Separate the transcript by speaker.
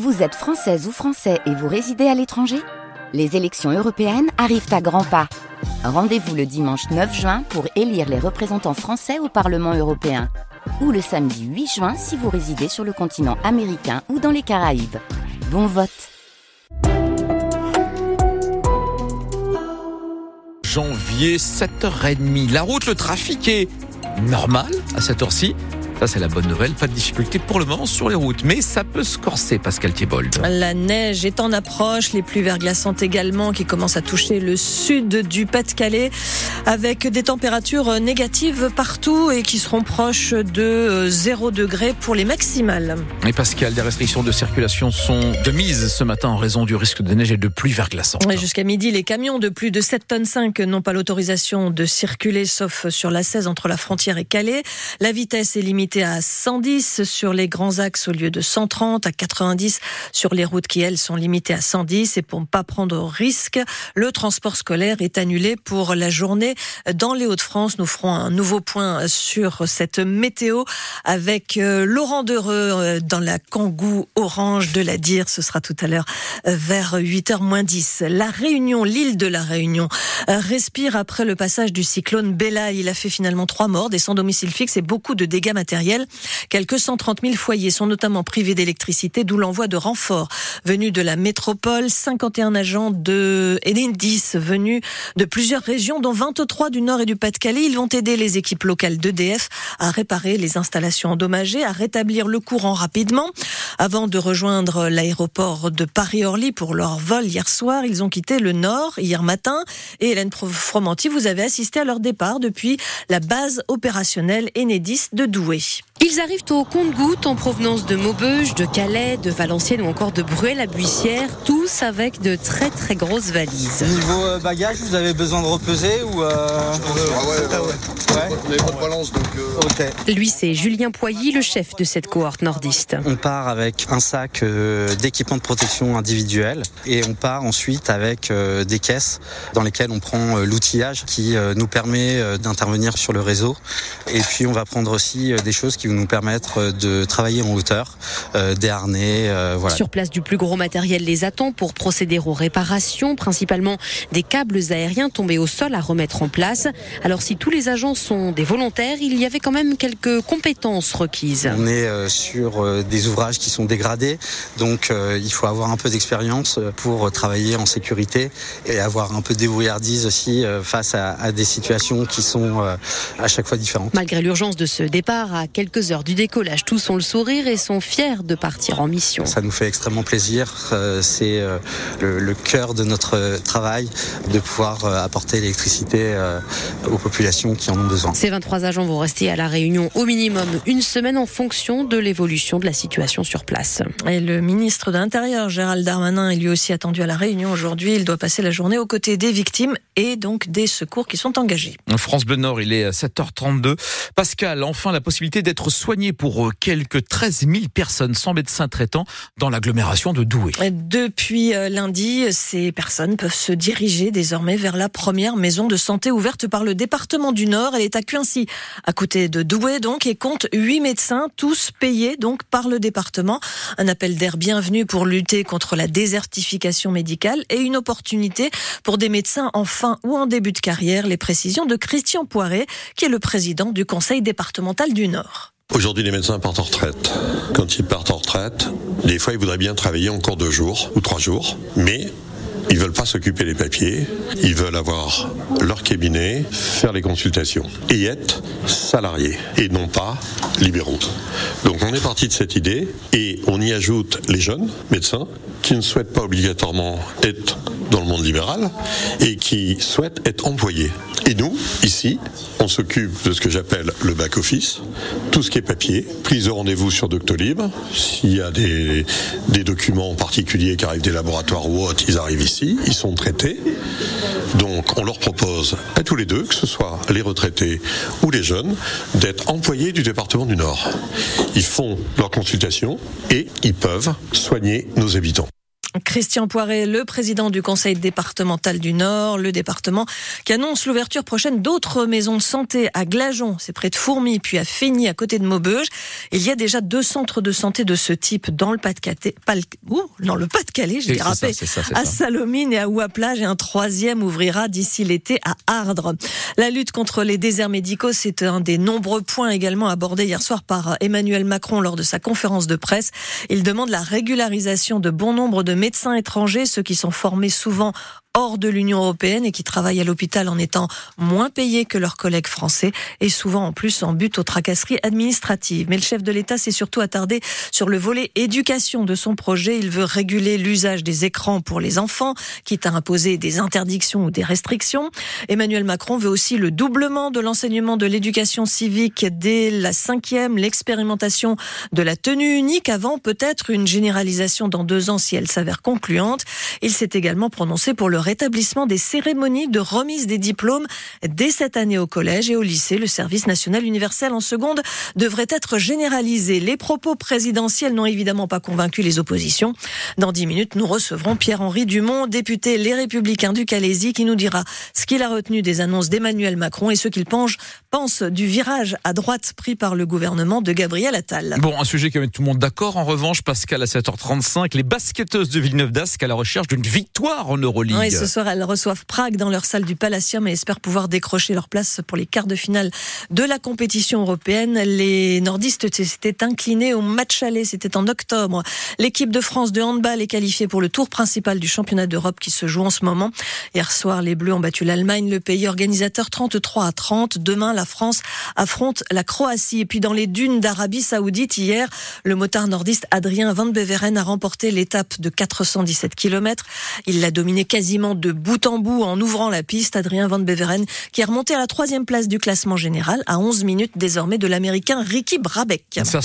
Speaker 1: Vous êtes française ou français et vous résidez à l'étranger? Les élections européennes arrivent à grands pas. Rendez-vous le dimanche 9 juin pour élire les représentants français au Parlement européen. Ou le samedi 8 juin si vous résidez sur le continent américain ou dans les Caraïbes. Bon vote
Speaker 2: Janvier, 7h30. La route, le trafic est normal à cette heure-ci. Ça, c'est la bonne nouvelle. Pas de difficulté pour le moment sur les routes, mais ça peut se corser, Pascal Thiebold.
Speaker 3: La neige est en approche, les pluies verglaçantes également qui commencent à toucher le sud du Pas-de-Calais avec des températures négatives partout et qui seront proches de 0 degré pour les maximales.
Speaker 2: Et Pascal, des restrictions de circulation sont de mise ce matin en raison du risque de neige et de pluie verglaçante.
Speaker 3: Jusqu'à midi, les camions de plus de 7 tonnes 5 n'ont pas l'autorisation de circuler sauf sur la 16 entre la frontière et Calais. La vitesse est limitée à 110 sur les grands axes au lieu de 130, à 90 sur les routes qui, elles, sont limitées à 110. Et pour ne pas prendre risque, le transport scolaire est annulé pour la journée dans les Hauts-de-France. Nous ferons un nouveau point sur cette météo avec euh, Laurent Dereux euh, dans la Kangou orange de la Dire. Ce sera tout à l'heure euh, vers 8h moins 10. La Réunion, l'île de la Réunion, respire après le passage du cyclone Bella. Il a fait finalement trois morts, des sans domicile fixe et beaucoup de dégâts matériels. Quelques 130 000 foyers sont notamment privés d'électricité, d'où l'envoi de renforts venus de la métropole. 51 agents de Enedis venus de plusieurs régions, dont 23 du Nord et du Pas-de-Calais. Ils vont aider les équipes locales d'EDF à réparer les installations endommagées, à rétablir le courant rapidement. Avant de rejoindre l'aéroport de Paris-Orly pour leur vol hier soir, ils ont quitté le Nord hier matin. Et Hélène Fromanti, vous avez assisté à leur départ depuis la base opérationnelle Enedis de Douai. Beijos.
Speaker 4: Ils arrivent au compte-gouttes en provenance de Maubeuge, de Calais, de Valenciennes ou encore de Bruel-la-Buissière, tous avec de très très grosses valises.
Speaker 5: Niveau euh, bagage, vous avez besoin de repeser ou euh...
Speaker 6: Ah ouais, ouais, pas de balance donc.
Speaker 4: Euh... Lui, c'est Julien Poilly, le chef de cette cohorte nordiste.
Speaker 5: On part avec un sac euh, d'équipement de protection individuel et on part ensuite avec euh, des caisses dans lesquelles on prend l'outillage qui nous permet d'intervenir sur le réseau. Et puis on va prendre aussi des choses qui vont nous permettre de travailler en hauteur, euh, des harnais. Euh, voilà.
Speaker 4: Sur place, du plus gros matériel les attend pour procéder aux réparations, principalement des câbles aériens tombés au sol à remettre en place. Alors si tous les agents sont des volontaires, il y avait quand même quelques compétences requises.
Speaker 5: On est euh, sur des ouvrages qui sont dégradés, donc il faut avoir un peu d'expérience pour travailler en sécurité et avoir un peu de débrouillardise aussi face à, à des situations qui sont à chaque fois différentes.
Speaker 4: Malgré l'urgence de ce départ à quelques heures du décollage, tous ont le sourire et sont fiers de partir en mission.
Speaker 5: Ça nous fait extrêmement plaisir. Euh, c'est euh, le, cœur de notre travail de pouvoir euh, apporter l'électricité aux populations qui en ont besoin.
Speaker 4: Ces 23 agents vont rester à la Réunion au minimum une semaine en fonction de l'évolution de la situation sur place.
Speaker 3: Et le ministre de l'Intérieur, Gérald Darmanin, est lui aussi attendu à la Réunion aujourd'hui. Il doit passer la journée aux côtés des victimes et donc des secours qui sont engagés.
Speaker 2: France Bleu Nord, il est 7h32. Pascal, enfin la possibilité d'être soigné pour quelques 13 000 personnes sans médecin traitant dans l'agglomération de Douai.
Speaker 3: Depuis euh, lundi, ces personnes peuvent se diriger désormais vers la première maison de santé ouverte par le département du Nord. Elle est à Cuincy, à côté de Douai donc, et compte huit médecins, tous payés donc par le département. Un appel d'air bienvenu pour lutter contre la désertification médicale et une opportunité pour des médecins en fin ou en début de carrière. Les précisions de Christian Poiret, qui est le président du conseil départemental du Nord.
Speaker 6: Aujourd'hui, les médecins partent en retraite. Quand ils partent en retraite, des fois, ils voudraient bien travailler encore deux jours ou trois jours, mais ils veulent pas s'occuper des papiers, ils veulent avoir leur cabinet, faire les consultations et être salariés et non pas libéraux. Donc on est parti de cette idée et on y ajoute les jeunes médecins qui ne souhaitent pas obligatoirement être dans le monde libéral et qui souhaitent être employés. Et nous, ici, on s'occupe de ce que j'appelle le back-office, tout ce qui est papier, prise de rendez-vous sur Doctolib. S'il y a des, des documents particuliers qui arrivent des laboratoires ou autres, ils arrivent ici, ils sont traités. Donc on leur propose à tous les deux, que ce soit les retraités ou les jeunes, d'être employés du département du Nord. Ils font leur consultation et ils peuvent soigner nos habitants.
Speaker 3: Christian Poiret, le président du conseil départemental du Nord, le département qui annonce l'ouverture prochaine d'autres maisons de santé à Glajon, c'est près de Fourmi, puis à Feigny, à côté de Maubeuge. Il y a déjà deux centres de santé de ce type dans le Pas-de-Calais, dans le Pas-de-Calais, je dérapé, à Salomine et à Ouaplage, et un troisième ouvrira d'ici l'été à Ardres. La lutte contre les déserts médicaux, c'est un des nombreux points également abordés hier soir par Emmanuel Macron lors de sa conférence de presse. Il demande la régularisation de bon nombre de médecins étrangers, ceux qui sont formés souvent hors de l'Union européenne et qui travaillent à l'hôpital en étant moins payés que leurs collègues français et souvent en plus en but aux tracasseries administratives. Mais le chef de l'État s'est surtout attardé sur le volet éducation de son projet. Il veut réguler l'usage des écrans pour les enfants, quitte à imposer des interdictions ou des restrictions. Emmanuel Macron veut aussi le doublement de l'enseignement de l'éducation civique dès la cinquième, l'expérimentation de la tenue unique avant peut-être une généralisation dans deux ans si elle s'avère concluante. Il s'est également prononcé pour le rétablissement des cérémonies de remise des diplômes dès cette année au collège et au lycée. Le service national universel en seconde devrait être généralisé. Les propos présidentiels n'ont évidemment pas convaincu les oppositions. Dans dix minutes, nous recevrons Pierre-Henri Dumont, député Les Républicains du Calaisie, qui nous dira ce qu'il a retenu des annonces d'Emmanuel Macron et ce qu'il pense, pense du virage à droite pris par le gouvernement de Gabriel Attal.
Speaker 2: Bon, un sujet qui met tout le monde d'accord. En revanche, Pascal, à 7h35, les basketteuses de Villeneuve d'Ascq à la recherche d'une victoire en Euroleague
Speaker 3: ce soir, elles reçoivent Prague dans leur salle du Palacium et espèrent pouvoir décrocher leur place pour les quarts de finale de la compétition européenne. Les nordistes s'étaient inclinés au match aller, c'était en octobre. L'équipe de France de handball est qualifiée pour le tour principal du championnat d'Europe qui se joue en ce moment. Hier soir, les Bleus ont battu l'Allemagne, le pays organisateur 33 à 30. Demain, la France affronte la Croatie. Et puis dans les dunes d'Arabie Saoudite, hier, le motard nordiste Adrien Van Beveren a remporté l'étape de 417 km. Il l'a dominé de bout en bout en ouvrant la piste. Adrien Van Beveren qui est remonté à la troisième place du classement général à 11 minutes désormais de l'américain Ricky Brabeck.